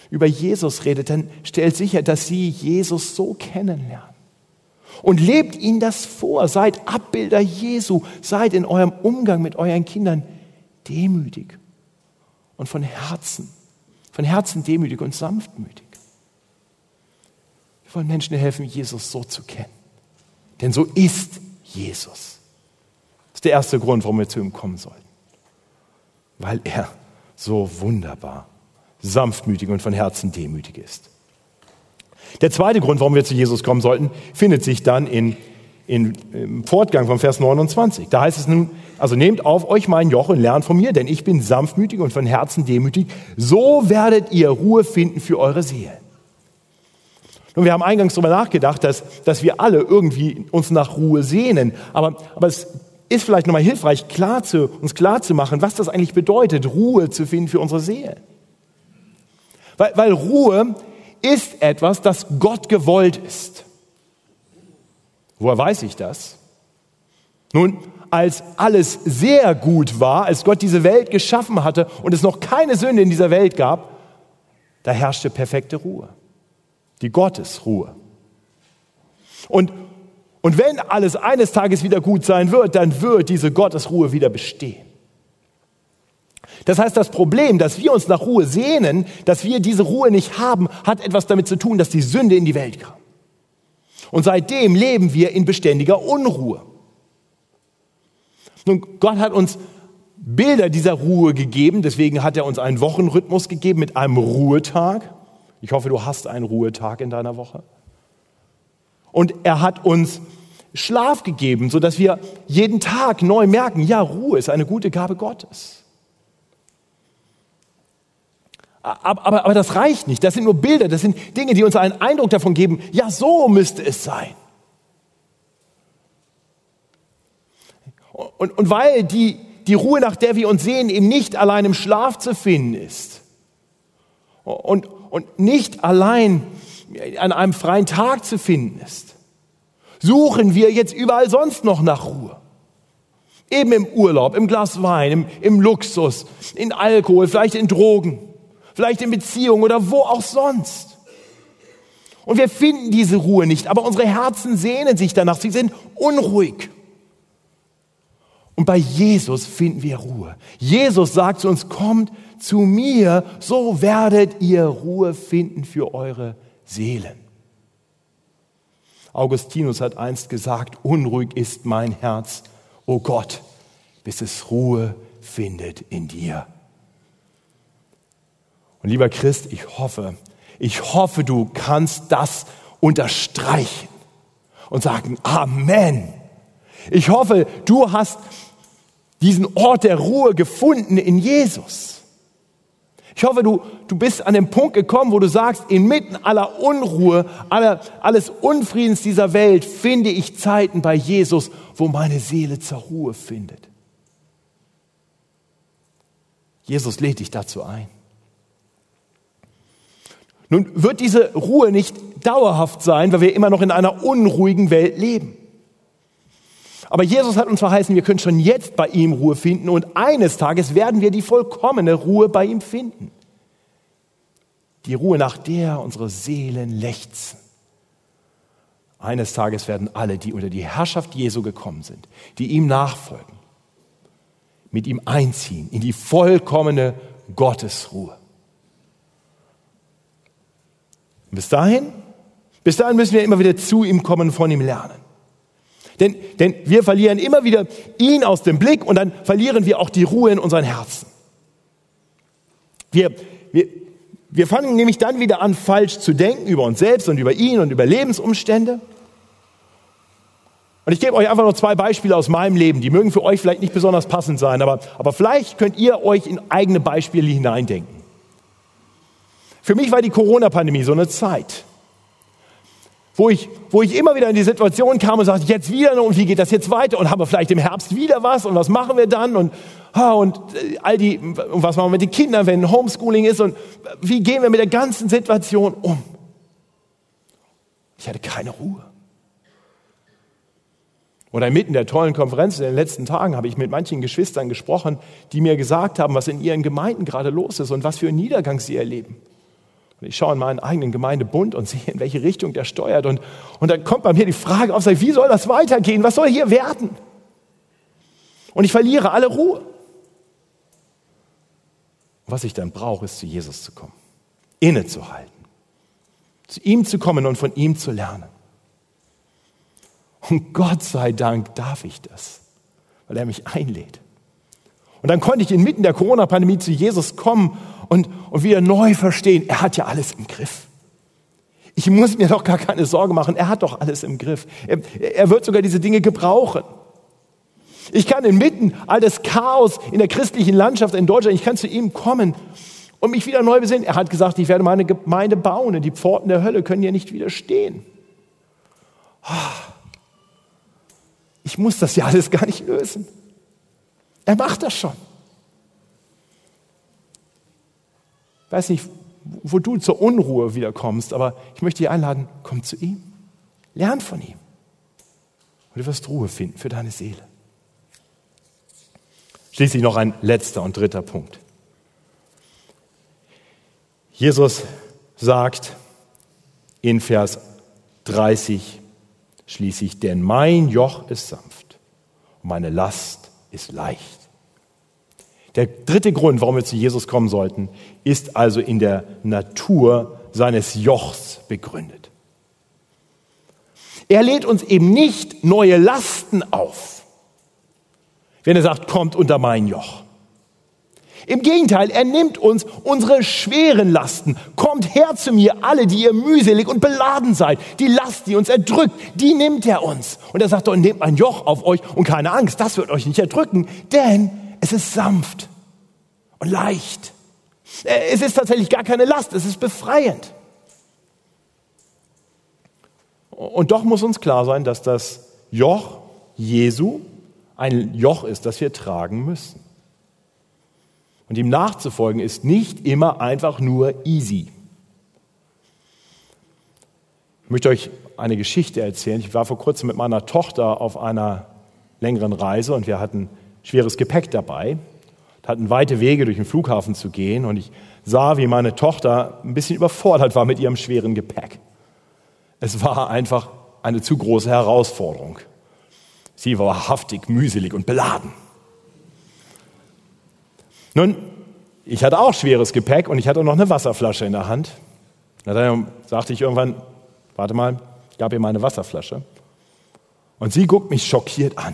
über Jesus redet, dann stellt sicher, dass sie Jesus so kennenlernen. Und lebt ihnen das vor. Seid Abbilder Jesu. Seid in eurem Umgang mit euren Kindern demütig und von Herzen, von Herzen demütig und sanftmütig. Wir wollen Menschen helfen, Jesus so zu kennen. Denn so ist Jesus. Das ist der erste Grund, warum wir zu ihm kommen sollten. Weil er so wunderbar sanftmütig und von Herzen demütig ist. Der zweite Grund, warum wir zu Jesus kommen sollten, findet sich dann in in, im Fortgang vom Vers 29. Da heißt es nun, also nehmt auf euch mein Joch und lernt von mir, denn ich bin sanftmütig und von Herzen demütig. So werdet ihr Ruhe finden für eure Seele. Nun, wir haben eingangs darüber nachgedacht, dass, dass wir alle irgendwie uns nach Ruhe sehnen. Aber, aber es ist vielleicht nochmal hilfreich, klar zu, uns klar zu machen, was das eigentlich bedeutet, Ruhe zu finden für unsere Seele. Weil, weil Ruhe ist etwas, das Gott gewollt ist. Woher weiß ich das? Nun, als alles sehr gut war, als Gott diese Welt geschaffen hatte und es noch keine Sünde in dieser Welt gab, da herrschte perfekte Ruhe. Die Gottesruhe. Und, und wenn alles eines Tages wieder gut sein wird, dann wird diese Gottesruhe wieder bestehen. Das heißt, das Problem, dass wir uns nach Ruhe sehnen, dass wir diese Ruhe nicht haben, hat etwas damit zu tun, dass die Sünde in die Welt kam. Und seitdem leben wir in beständiger Unruhe. Nun, Gott hat uns Bilder dieser Ruhe gegeben, deswegen hat er uns einen Wochenrhythmus gegeben mit einem Ruhetag. Ich hoffe, du hast einen Ruhetag in deiner Woche. Und er hat uns Schlaf gegeben, sodass wir jeden Tag neu merken, ja, Ruhe ist eine gute Gabe Gottes. Aber, aber, aber das reicht nicht. Das sind nur Bilder, das sind Dinge, die uns einen Eindruck davon geben, ja, so müsste es sein. Und, und weil die, die Ruhe, nach der wir uns sehen, eben nicht allein im Schlaf zu finden ist und, und nicht allein an einem freien Tag zu finden ist, suchen wir jetzt überall sonst noch nach Ruhe. Eben im Urlaub, im Glas Wein, im, im Luxus, in Alkohol, vielleicht in Drogen vielleicht in Beziehungen oder wo auch sonst. Und wir finden diese Ruhe nicht, aber unsere Herzen sehnen sich danach, sie sind unruhig. Und bei Jesus finden wir Ruhe. Jesus sagt zu uns, kommt zu mir, so werdet ihr Ruhe finden für eure Seelen. Augustinus hat einst gesagt, unruhig ist mein Herz, o oh Gott, bis es Ruhe findet in dir. Und lieber Christ, ich hoffe, ich hoffe, du kannst das unterstreichen und sagen, Amen. Ich hoffe, du hast diesen Ort der Ruhe gefunden in Jesus. Ich hoffe, du, du bist an den Punkt gekommen, wo du sagst, inmitten aller Unruhe, aller, alles Unfriedens dieser Welt finde ich Zeiten bei Jesus, wo meine Seele zur Ruhe findet. Jesus lädt dich dazu ein. Nun wird diese Ruhe nicht dauerhaft sein, weil wir immer noch in einer unruhigen Welt leben. Aber Jesus hat uns verheißen, wir können schon jetzt bei ihm Ruhe finden und eines Tages werden wir die vollkommene Ruhe bei ihm finden. Die Ruhe, nach der unsere Seelen lechzen. Eines Tages werden alle, die unter die Herrschaft Jesu gekommen sind, die ihm nachfolgen, mit ihm einziehen in die vollkommene Gottesruhe. Und bis dahin, bis dahin müssen wir immer wieder zu ihm kommen, von ihm lernen. Denn, denn wir verlieren immer wieder ihn aus dem Blick und dann verlieren wir auch die Ruhe in unseren Herzen. Wir, wir, wir fangen nämlich dann wieder an, falsch zu denken über uns selbst und über ihn und über Lebensumstände. Und ich gebe euch einfach noch zwei Beispiele aus meinem Leben. Die mögen für euch vielleicht nicht besonders passend sein, aber, aber vielleicht könnt ihr euch in eigene Beispiele hineindenken. Für mich war die Corona-Pandemie so eine Zeit, wo ich, wo ich immer wieder in die Situation kam und sagte, jetzt wieder und wie geht das jetzt weiter und haben wir vielleicht im Herbst wieder was und was machen wir dann und, und äh, all die, und was machen wir mit den Kindern, wenn Homeschooling ist und wie gehen wir mit der ganzen Situation um? Ich hatte keine Ruhe. Oder inmitten der tollen Konferenz in den letzten Tagen habe ich mit manchen Geschwistern gesprochen, die mir gesagt haben, was in ihren Gemeinden gerade los ist und was für einen Niedergang sie erleben. Ich schaue in meinen eigenen Gemeindebund und sehe, in welche Richtung der steuert. Und, und dann kommt bei mir die Frage auf, wie soll das weitergehen? Was soll hier werden? Und ich verliere alle Ruhe. Was ich dann brauche, ist zu Jesus zu kommen, innezuhalten, zu ihm zu kommen und von ihm zu lernen. Und Gott sei Dank darf ich das, weil er mich einlädt. Und dann konnte ich inmitten der Corona-Pandemie zu Jesus kommen und, und wieder neu verstehen, er hat ja alles im Griff. Ich muss mir doch gar keine Sorge machen. Er hat doch alles im Griff. Er, er wird sogar diese Dinge gebrauchen. Ich kann inmitten all des Chaos in der christlichen Landschaft in Deutschland, ich kann zu ihm kommen und mich wieder neu besinnen. Er hat gesagt, ich werde meine Gemeinde bauen und die Pforten der Hölle können hier nicht widerstehen. Ich muss das ja alles gar nicht lösen. Er macht das schon. Weiß nicht, wo du zur Unruhe wiederkommst, aber ich möchte dich einladen, komm zu ihm. Lern von ihm. Und du wirst Ruhe finden für deine Seele. Schließlich noch ein letzter und dritter Punkt. Jesus sagt in Vers 30 schließlich, denn mein Joch ist sanft und meine Last ist leicht. Der dritte Grund, warum wir zu Jesus kommen sollten, ist also in der Natur seines Jochs begründet. Er lädt uns eben nicht neue Lasten auf, wenn er sagt, kommt unter mein Joch. Im Gegenteil, er nimmt uns unsere schweren Lasten. Kommt her zu mir, alle, die ihr mühselig und beladen seid. Die Last, die uns erdrückt, die nimmt er uns. Und er sagt, und nehmt ein Joch auf euch und keine Angst, das wird euch nicht erdrücken, denn es ist sanft und leicht. Äh, es ist tatsächlich gar keine Last, es ist befreiend. Und doch muss uns klar sein, dass das Joch Jesu ein Joch ist, das wir tragen müssen. Und ihm nachzufolgen ist nicht immer einfach nur easy. Ich möchte euch eine Geschichte erzählen. Ich war vor kurzem mit meiner Tochter auf einer längeren Reise und wir hatten schweres Gepäck dabei hatten weite Wege durch den Flughafen zu gehen und ich sah, wie meine Tochter ein bisschen überfordert war mit ihrem schweren Gepäck. Es war einfach eine zu große Herausforderung. Sie war wahrhaftig mühselig und beladen. Nun, ich hatte auch schweres Gepäck und ich hatte noch eine Wasserflasche in der Hand. Dann sagte ich irgendwann, warte mal, gab ihr meine Wasserflasche. Und sie guckt mich schockiert an.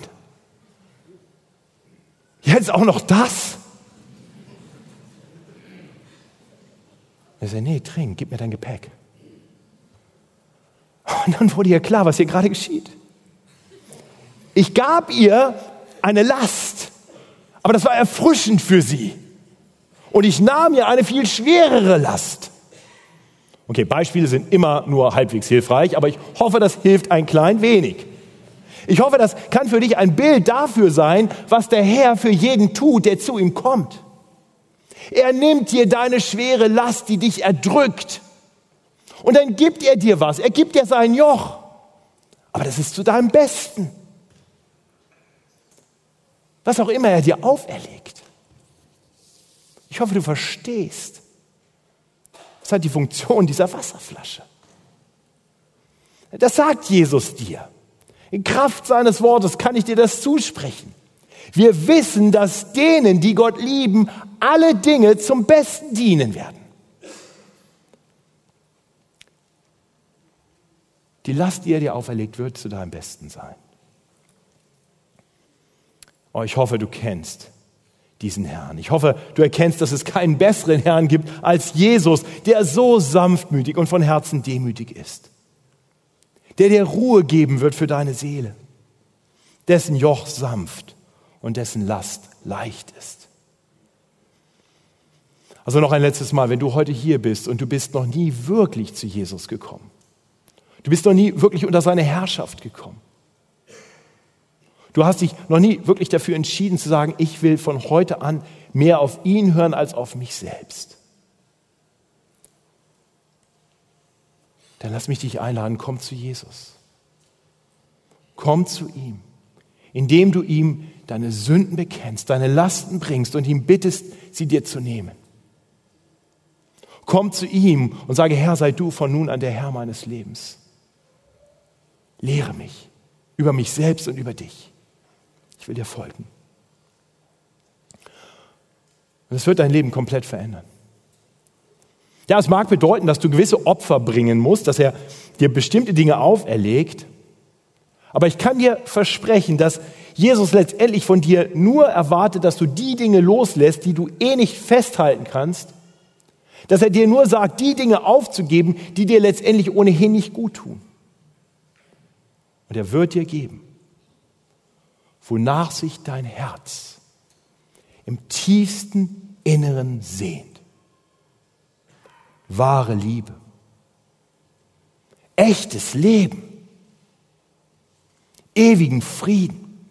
Jetzt auch noch das? Er sagt, nee, trink, gib mir dein Gepäck. Und dann wurde ihr klar, was hier gerade geschieht. Ich gab ihr eine Last, aber das war erfrischend für sie. Und ich nahm ihr eine viel schwerere Last. Okay, Beispiele sind immer nur halbwegs hilfreich, aber ich hoffe, das hilft ein klein wenig. Ich hoffe, das kann für dich ein Bild dafür sein, was der Herr für jeden tut, der zu ihm kommt. Er nimmt dir deine schwere Last, die dich erdrückt. Und dann gibt er dir was. Er gibt dir sein Joch. Aber das ist zu deinem Besten. Was auch immer er dir auferlegt. Ich hoffe, du verstehst. Das hat die Funktion dieser Wasserflasche. Das sagt Jesus dir. In Kraft seines Wortes kann ich dir das zusprechen. Wir wissen, dass denen, die Gott lieben, alle Dinge zum Besten dienen werden. Die Last, die er dir auferlegt, wird zu deinem Besten sein. Oh, ich hoffe, du kennst diesen Herrn. Ich hoffe, du erkennst, dass es keinen besseren Herrn gibt als Jesus, der so sanftmütig und von Herzen demütig ist der dir Ruhe geben wird für deine Seele, dessen Joch sanft und dessen Last leicht ist. Also noch ein letztes Mal, wenn du heute hier bist und du bist noch nie wirklich zu Jesus gekommen, du bist noch nie wirklich unter seine Herrschaft gekommen, du hast dich noch nie wirklich dafür entschieden zu sagen, ich will von heute an mehr auf ihn hören als auf mich selbst dann lass mich dich einladen, komm zu Jesus. Komm zu ihm, indem du ihm deine Sünden bekennst, deine Lasten bringst und ihm bittest, sie dir zu nehmen. Komm zu ihm und sage, Herr, sei du von nun an der Herr meines Lebens. Lehre mich über mich selbst und über dich. Ich will dir folgen. Und es wird dein Leben komplett verändern. Ja, es mag bedeuten, dass du gewisse Opfer bringen musst, dass er dir bestimmte Dinge auferlegt. Aber ich kann dir versprechen, dass Jesus letztendlich von dir nur erwartet, dass du die Dinge loslässt, die du eh nicht festhalten kannst, Dass er dir nur sagt, die Dinge aufzugeben, die dir letztendlich ohnehin nicht gut tun. Und er wird dir geben, wonach sich dein Herz im tiefsten Inneren sehnt. Wahre Liebe, echtes Leben, ewigen Frieden,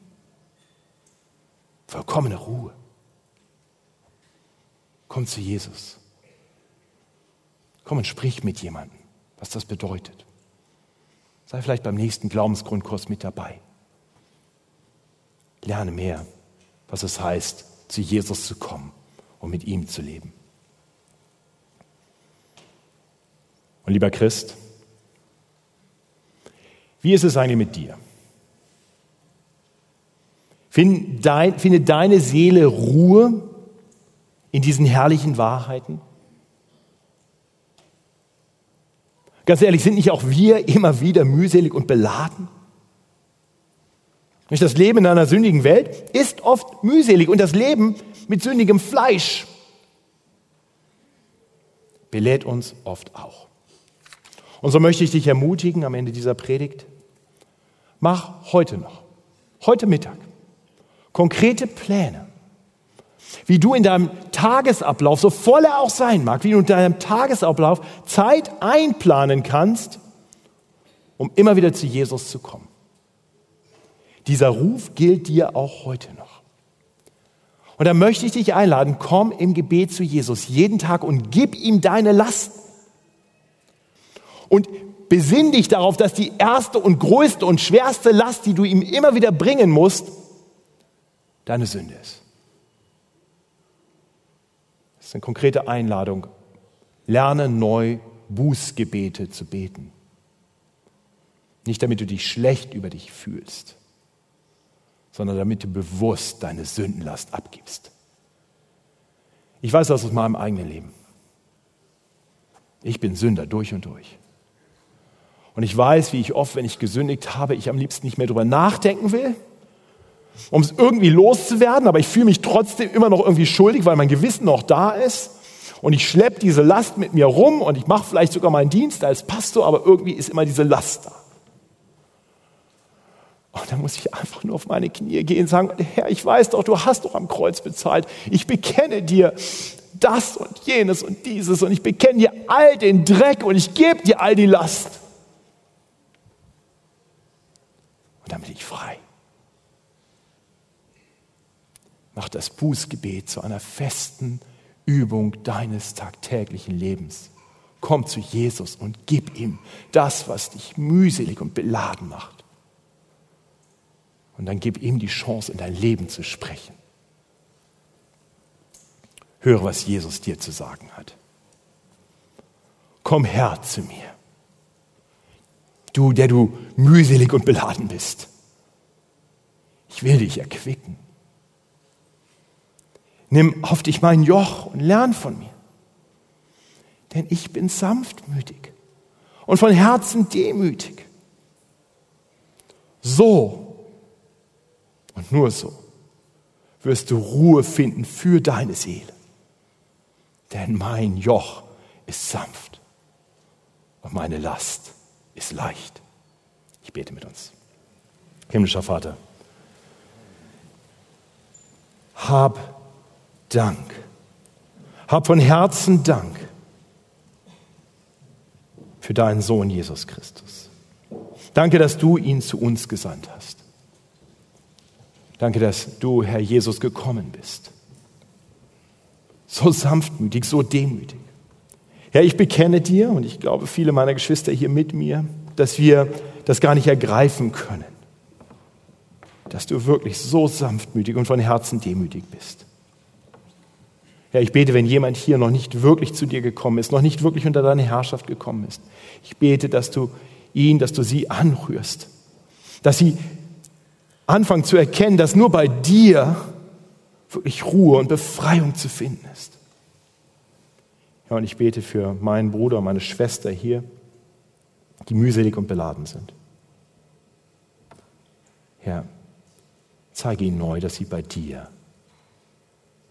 vollkommene Ruhe. Komm zu Jesus. Komm und sprich mit jemandem, was das bedeutet. Sei vielleicht beim nächsten Glaubensgrundkurs mit dabei. Lerne mehr, was es heißt, zu Jesus zu kommen und mit ihm zu leben. Und lieber Christ, wie ist es eigentlich mit dir? Finde deine Seele Ruhe in diesen herrlichen Wahrheiten? Ganz ehrlich, sind nicht auch wir immer wieder mühselig und beladen? Das Leben in einer sündigen Welt ist oft mühselig und das Leben mit sündigem Fleisch belädt uns oft auch. Und so möchte ich dich ermutigen am Ende dieser Predigt, mach heute noch, heute Mittag, konkrete Pläne, wie du in deinem Tagesablauf, so voll er auch sein mag, wie du in deinem Tagesablauf Zeit einplanen kannst, um immer wieder zu Jesus zu kommen. Dieser Ruf gilt dir auch heute noch. Und da möchte ich dich einladen, komm im Gebet zu Jesus jeden Tag und gib ihm deine Last. Und besinn dich darauf, dass die erste und größte und schwerste Last, die du ihm immer wieder bringen musst, deine Sünde ist. Das ist eine konkrete Einladung. Lerne neu Bußgebete zu beten. Nicht damit du dich schlecht über dich fühlst, sondern damit du bewusst deine Sündenlast abgibst. Ich weiß das aus meinem eigenen Leben. Ich bin Sünder durch und durch. Und ich weiß, wie ich oft, wenn ich gesündigt habe, ich am liebsten nicht mehr darüber nachdenken will, um es irgendwie loszuwerden, aber ich fühle mich trotzdem immer noch irgendwie schuldig, weil mein Gewissen noch da ist. Und ich schleppe diese Last mit mir rum und ich mache vielleicht sogar meinen Dienst als Pastor, aber irgendwie ist immer diese Last da. Und dann muss ich einfach nur auf meine Knie gehen und sagen, Herr, ich weiß doch, du hast doch am Kreuz bezahlt. Ich bekenne dir das und jenes und dieses und ich bekenne dir all den Dreck und ich gebe dir all die Last. Und dann bin ich frei. Mach das Bußgebet zu einer festen Übung deines tagtäglichen Lebens. Komm zu Jesus und gib ihm das, was dich mühselig und beladen macht. Und dann gib ihm die Chance, in dein Leben zu sprechen. Höre, was Jesus dir zu sagen hat. Komm her zu mir. Du, der du mühselig und beladen bist. Ich will dich erquicken. Nimm auf dich mein Joch und lern von mir. Denn ich bin sanftmütig und von Herzen demütig. So und nur so wirst du Ruhe finden für deine Seele. Denn mein Joch ist sanft und meine Last ist leicht. Ich bete mit uns. Himmlischer Vater, hab Dank. Hab von Herzen Dank für deinen Sohn Jesus Christus. Danke, dass du ihn zu uns gesandt hast. Danke, dass du, Herr Jesus, gekommen bist. So sanftmütig, so demütig. Herr, ich bekenne dir und ich glaube, viele meiner Geschwister hier mit mir, dass wir das gar nicht ergreifen können. Dass du wirklich so sanftmütig und von Herzen demütig bist. Herr, ich bete, wenn jemand hier noch nicht wirklich zu dir gekommen ist, noch nicht wirklich unter deine Herrschaft gekommen ist. Ich bete, dass du ihn, dass du sie anrührst, dass sie anfangen zu erkennen, dass nur bei dir wirklich Ruhe und Befreiung zu finden ist. Ja, und ich bete für meinen Bruder und meine Schwester hier, die mühselig und beladen sind. Herr, zeige ihnen neu, dass sie bei dir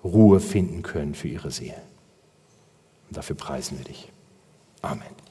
Ruhe finden können für ihre Seelen. Und dafür preisen wir dich. Amen.